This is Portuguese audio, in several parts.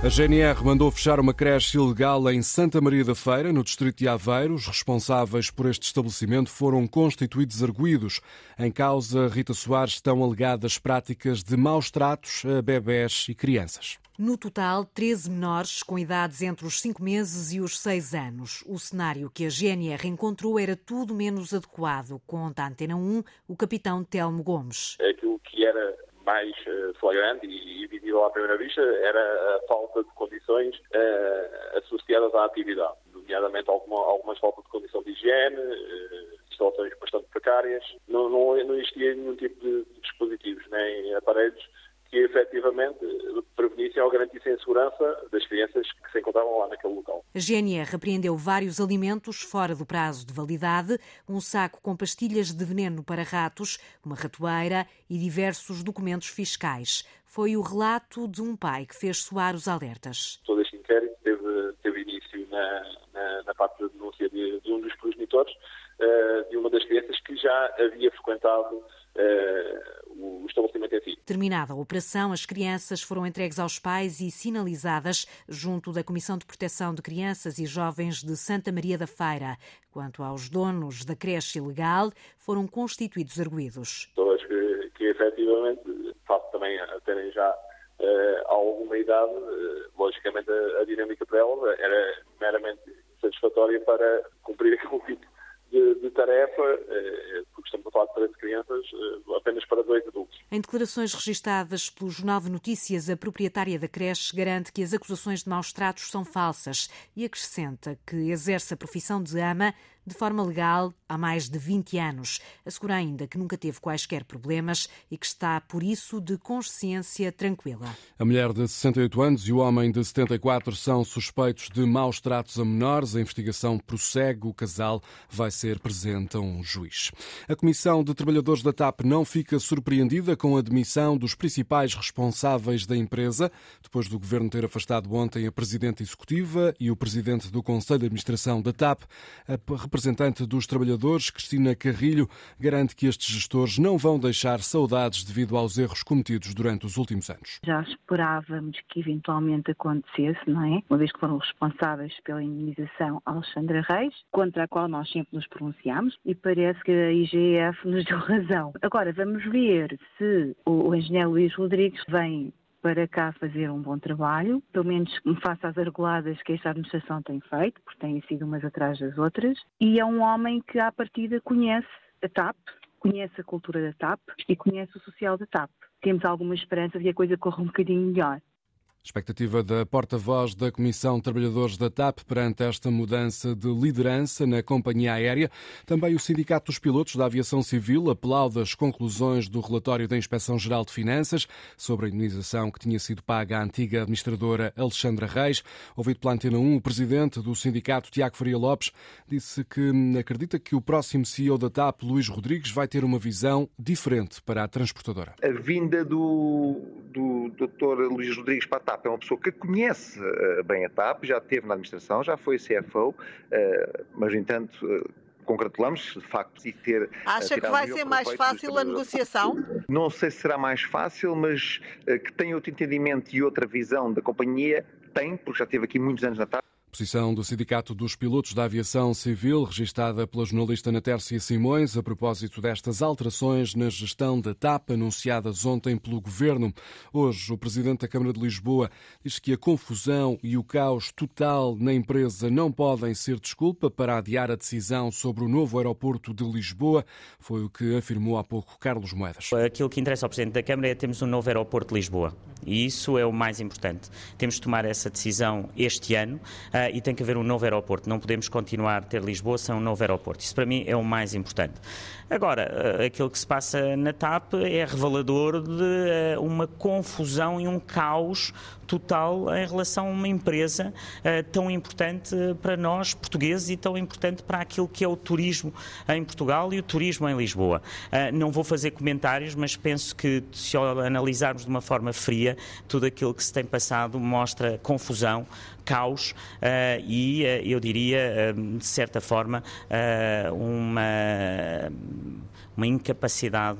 A GNR mandou fechar uma creche ilegal em Santa Maria da Feira, no distrito de Aveiro. Os responsáveis por este estabelecimento foram constituídos arguídos. Em causa, Rita Soares, estão alegadas práticas de maus tratos a bebés e crianças. No total, 13 menores com idades entre os 5 meses e os 6 anos. O cenário que a GNR encontrou era tudo menos adequado, conta a Antena 1 o capitão Telmo Gomes. Aquilo que era mais flagrante e visível à primeira vista era a falta de condições uh, associadas à atividade, nomeadamente alguma, algumas faltas de condição de higiene, uh, instalações bastante precárias. Não, não, não existia nenhum tipo de dispositivos nem aparelhos que efetivamente prevenissem ou garantissem a segurança das crianças que se encontravam lá naquele local. A GNR apreendeu vários alimentos fora do prazo de validade, um saco com pastilhas de veneno para ratos, uma ratoeira e diversos documentos fiscais. Foi o relato de um pai que fez soar os alertas. Todo este inquérito teve, teve início na, na, na, parte da denúncia de, de um dos progenitores, uh, de uma das crianças que já havia frequentado uh, estabelecimento em si. Terminada a operação, as crianças foram entregues aos pais e sinalizadas junto da Comissão de Proteção de Crianças e Jovens de Santa Maria da Feira. Quanto aos donos da creche ilegal, foram constituídos arguídos. Todas que, que efetivamente, face também a terem já uh, alguma idade, uh, logicamente a, a dinâmica para elas era meramente satisfatória para cumprir aquele tipo de, de tarefa, uh, porque estamos a falar de 13 crianças, apenas para dois adultos. Em declarações registadas pelo Jornal de Notícias, a proprietária da creche garante que as acusações de maus tratos são falsas e acrescenta que exerce a profissão de ama de forma legal há mais de 20 anos. Assegura ainda que nunca teve quaisquer problemas e que está, por isso, de consciência tranquila. A mulher de 68 anos e o homem de 74 são suspeitos de maus tratos a menores. A investigação prossegue. O casal vai ser presente a um juiz. A Comissão de Trabalhadores da TAP não fica surpreendida com a demissão dos principais responsáveis da empresa, depois do governo ter afastado ontem a presidente executiva e o presidente do Conselho de Administração da TAP. A representante dos trabalhadores, Cristina Carrilho, garante que estes gestores não vão deixar saudades devido aos erros cometidos durante os últimos anos. Já esperávamos que eventualmente acontecesse, não é? Uma vez que foram responsáveis pela indenização Alexandra Reis, contra a qual nós sempre nos pronunciamos, e parece que a IGF nos deu razão. Agora, vamos ver se o engenheiro Luís Rodrigues vem para cá fazer um bom trabalho, pelo menos face às argoladas que esta administração tem feito, porque têm sido umas atrás das outras, e é um homem que à partida conhece a TAP, conhece a cultura da TAP e conhece o social da TAP. Temos alguma esperança de que a coisa corra um bocadinho melhor. Expectativa da porta-voz da Comissão de Trabalhadores da TAP perante esta mudança de liderança na companhia aérea. Também o Sindicato dos Pilotos da Aviação Civil aplaude as conclusões do relatório da Inspeção-Geral de Finanças sobre a indenização que tinha sido paga à antiga administradora Alexandra Reis. Ouvido pela Antena 1, o presidente do sindicato, Tiago Faria Lopes, disse que acredita que o próximo CEO da TAP, Luís Rodrigues, vai ter uma visão diferente para a transportadora. A vinda do, do Dr. Luís Rodrigues para a TAP é uma pessoa que conhece uh, bem a TAP, já esteve na administração, já foi CFO, uh, mas, no entanto, uh, congratulamos de facto de ter. Acha que vai ser mais fácil a negociação? Não sei se será mais fácil, mas que tem outro entendimento e outra visão da companhia, tem, porque já esteve aqui muitos anos na TAP. Posição do Sindicato dos Pilotos da Aviação Civil, registada pela jornalista Natércia Simões, a propósito destas alterações na gestão da TAP anunciadas ontem pelo Governo. Hoje, o Presidente da Câmara de Lisboa diz que a confusão e o caos total na empresa não podem ser desculpa para adiar a decisão sobre o novo aeroporto de Lisboa. Foi o que afirmou há pouco Carlos Moedas. Aquilo que interessa ao Presidente da Câmara é termos um novo aeroporto de Lisboa. E isso é o mais importante. Temos de tomar essa decisão este ano e tem que haver um novo aeroporto. Não podemos continuar a ter Lisboa sem um novo aeroporto. Isso para mim é o mais importante. Agora, uh, aquilo que se passa na TAP é revelador de uh, uma confusão e um caos total em relação a uma empresa tão importante para nós portugueses e tão importante para aquilo que é o turismo em Portugal e o turismo em Lisboa. não vou fazer comentários, mas penso que se analisarmos de uma forma fria, tudo aquilo que se tem passado mostra confusão, caos uh, e, uh, eu diria, uh, de certa forma, uma, uma incapacidade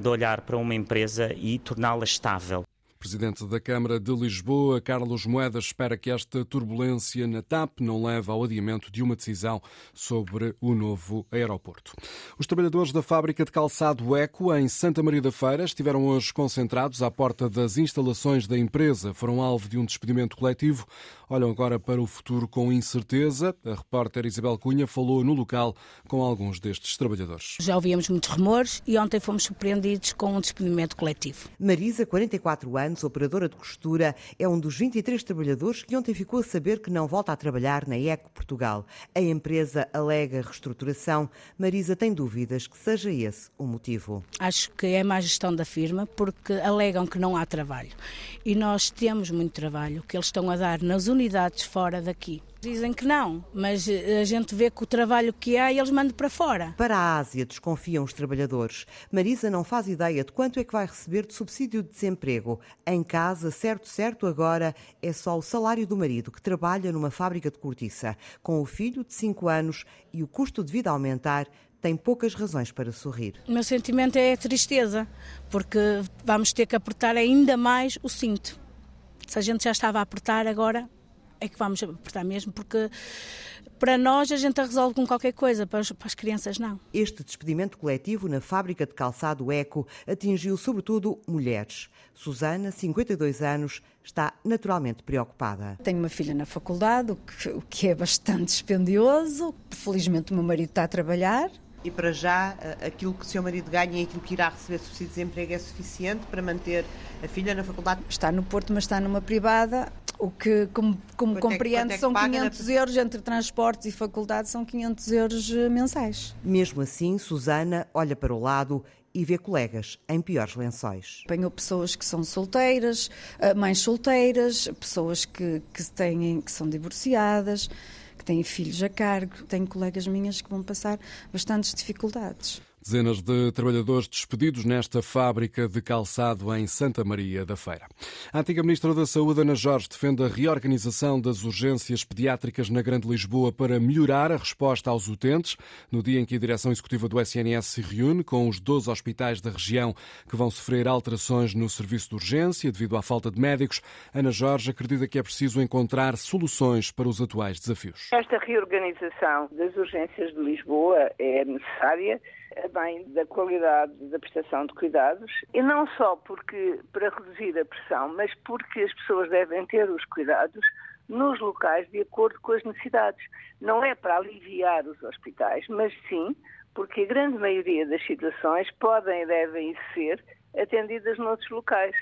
de olhar para uma empresa e torná-la estável. Presidente da Câmara de Lisboa, Carlos Moedas, espera que esta turbulência na TAP não leve ao adiamento de uma decisão sobre o novo aeroporto. Os trabalhadores da fábrica de calçado Eco, em Santa Maria da Feira, estiveram hoje concentrados à porta das instalações da empresa. Foram alvo de um despedimento coletivo. Olham agora para o futuro com incerteza. A repórter Isabel Cunha falou no local com alguns destes trabalhadores. Já ouvíamos muitos rumores e ontem fomos surpreendidos com um despedimento coletivo. Marisa, 44 anos, operadora de costura, é um dos 23 trabalhadores que ontem ficou a saber que não volta a trabalhar na Eco Portugal. A empresa alega reestruturação. Marisa tem dúvidas que seja esse o motivo. Acho que é má gestão da firma porque alegam que não há trabalho. E nós temos muito trabalho que eles estão a dar nas unidades fora daqui. Dizem que não, mas eh, a gente vê que o trabalho que há eles mandam para fora. Para a Ásia, desconfiam os trabalhadores. Marisa não faz ideia de quanto é que vai receber de subsídio de desemprego. Em casa, certo, certo, agora é só o salário do marido, que trabalha numa fábrica de cortiça. Com o filho de 5 anos e o custo de vida a aumentar, tem poucas razões para sorrir. O meu sentimento é tristeza, porque vamos ter que apertar ainda mais o cinto. Se a gente já estava a apertar, agora é que vamos apertar mesmo, porque para nós a gente resolve com qualquer coisa, para as, para as, crianças não. Este despedimento coletivo na fábrica de calçado Eco atingiu sobretudo mulheres. Susana, 52 anos, está naturalmente preocupada. Tenho uma filha na faculdade, o que, o que é bastante dispendioso. Felizmente o meu marido está a trabalhar, e para já aquilo que o seu marido ganha e aquilo que irá receber subsídio de desemprego é suficiente para manter a filha na faculdade? Está no Porto, mas está numa privada, o que, como, como compreende, é, é são 500 na... euros entre transportes e faculdade, são 500 euros eh, mensais. Mesmo assim, Susana olha para o lado e vê colegas em piores lençóis. Apanhou pessoas que são solteiras, eh, mães solteiras, pessoas que, que, têm, que são divorciadas que têm filhos a cargo. Tenho colegas minhas que vão passar bastantes dificuldades. Dezenas de trabalhadores despedidos nesta fábrica de calçado em Santa Maria da Feira. A antiga Ministra da Saúde, Ana Jorge, defende a reorganização das urgências pediátricas na Grande Lisboa para melhorar a resposta aos utentes, no dia em que a direção executiva do SNS se reúne com os 12 hospitais da região que vão sofrer alterações no serviço de urgência devido à falta de médicos. Ana Jorge acredita que é preciso encontrar soluções para os atuais desafios. Esta reorganização das urgências de Lisboa é necessária bem da qualidade da prestação de cuidados e não só porque para reduzir a pressão, mas porque as pessoas devem ter os cuidados nos locais de acordo com as necessidades. Não é para aliviar os hospitais, mas sim porque a grande maioria das situações podem e devem ser atendidas noutros locais.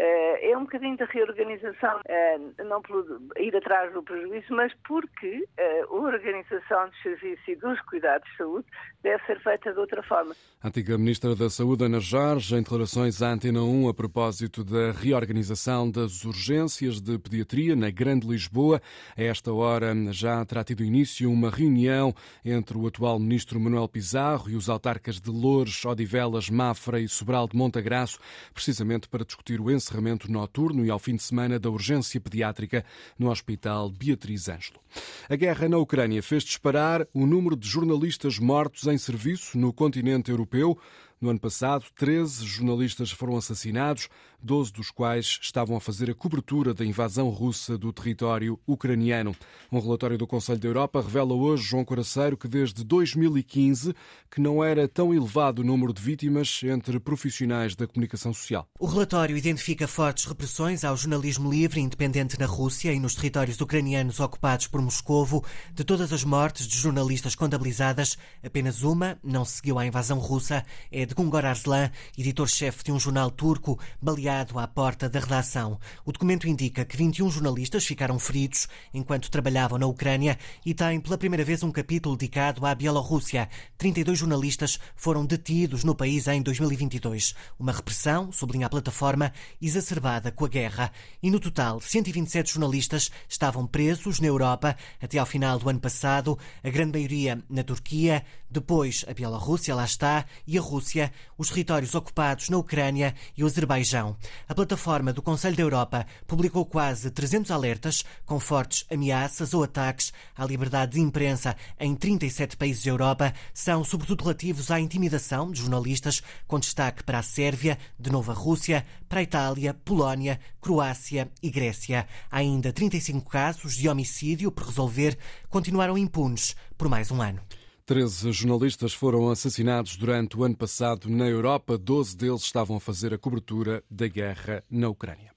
Eh, é um bocadinho da reorganização, eh, não por ir atrás do prejuízo, mas porque eh, a organização dos serviços e dos cuidados de saúde deve ser feita de outra forma. A antiga Ministra da Saúde, Ana Jorge, em declarações à Antena 1 a propósito da reorganização das urgências de pediatria na Grande Lisboa. A esta hora já terá tido início uma reunião entre o atual Ministro Manuel Pizarro e os autarcas de Loures, Odivelas, Mafra e Sobral de Montagraço, precisamente para discutir o encerramento encerramento noturno e ao fim de semana da urgência pediátrica no Hospital Beatriz Ângelo. A guerra na Ucrânia fez disparar o número de jornalistas mortos em serviço no continente europeu. No ano passado, 13 jornalistas foram assassinados, 12 dos quais estavam a fazer a cobertura da invasão russa do território ucraniano. Um relatório do Conselho da Europa revela hoje, João Coraceiro, que desde 2015 que não era tão elevado o número de vítimas entre profissionais da comunicação social. O relatório identifica fortes repressões ao jornalismo livre e independente na Rússia e nos territórios ucranianos ocupados por Moscovo. De todas as mortes de jornalistas contabilizadas, apenas uma não seguiu à invasão russa. É de Gungor Arslan, editor-chefe de um jornal turco, baleado à porta da redação. O documento indica que 21 jornalistas ficaram feridos enquanto trabalhavam na Ucrânia e tem pela primeira vez um capítulo dedicado à Bielorrússia. 32 jornalistas foram detidos no país em 2022. Uma repressão, sublinha a plataforma, exacerbada com a guerra. E no total, 127 jornalistas estavam presos na Europa até ao final do ano passado, a grande maioria na Turquia, Depois, a Bielorrússia, lá está, e a Rússia, os territórios ocupados na Ucrânia e o Azerbaijão. A plataforma do Conselho da Europa publicou quase 300 alertas com fortes ameaças ou ataques à liberdade de imprensa em 37 países da Europa. São sobretudo relativos à intimidação de jornalistas, com destaque para a Sérvia, de novo a Rússia, para a Itália, Polónia, Croácia e Grécia. Há ainda 35 casos de homicídio por resolver continuaram impunes por mais um ano. Treze jornalistas foram assassinados durante o ano passado na Europa. Doze deles estavam a fazer a cobertura da guerra na Ucrânia.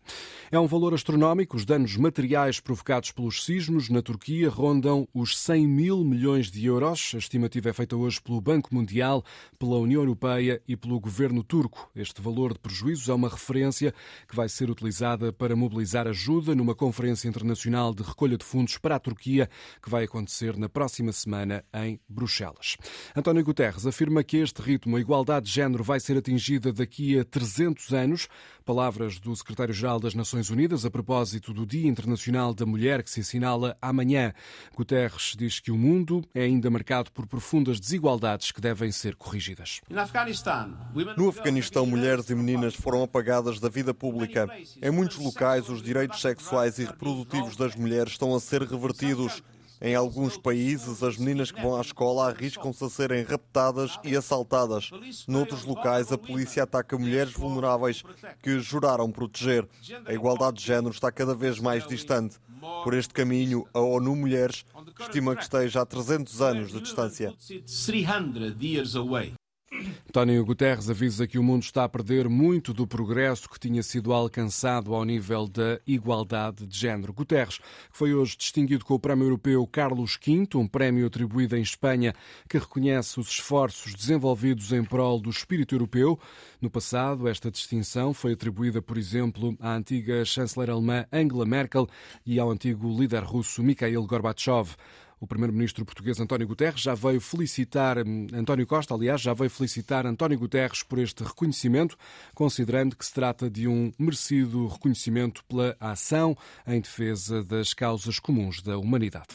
É um valor astronómico. Os danos materiais provocados pelos sismos na Turquia rondam os 100 mil milhões de euros. A estimativa é feita hoje pelo Banco Mundial, pela União Europeia e pelo governo turco. Este valor de prejuízos é uma referência que vai ser utilizada para mobilizar ajuda numa conferência internacional de recolha de fundos para a Turquia, que vai acontecer na próxima semana em Bruxelas. António Guterres afirma que este ritmo, a igualdade de género, vai ser atingida daqui a 300 anos. Palavras do secretário-geral das Nações Unidas a propósito do Dia Internacional da Mulher que se assinala amanhã. Guterres diz que o mundo é ainda marcado por profundas desigualdades que devem ser corrigidas. No Afeganistão, mulheres e meninas foram apagadas da vida pública. Em muitos locais, os direitos sexuais e reprodutivos das mulheres estão a ser revertidos. Em alguns países, as meninas que vão à escola arriscam-se a serem raptadas e assaltadas. Noutros locais, a polícia ataca mulheres vulneráveis que juraram proteger. A igualdade de género está cada vez mais distante. Por este caminho, a ONU Mulheres estima que esteja a 300 anos de distância. António Guterres avisa que o mundo está a perder muito do progresso que tinha sido alcançado ao nível da igualdade de género. Guterres, que foi hoje distinguido com o Prémio Europeu Carlos V, um prémio atribuído em Espanha que reconhece os esforços desenvolvidos em prol do espírito europeu. No passado, esta distinção foi atribuída, por exemplo, à antiga chanceler alemã Angela Merkel e ao antigo líder russo Mikhail Gorbachev. O primeiro-ministro português António Guterres já veio felicitar, hum, António Costa, aliás, já veio felicitar António Guterres por este reconhecimento, considerando que se trata de um merecido reconhecimento pela ação em defesa das causas comuns da humanidade.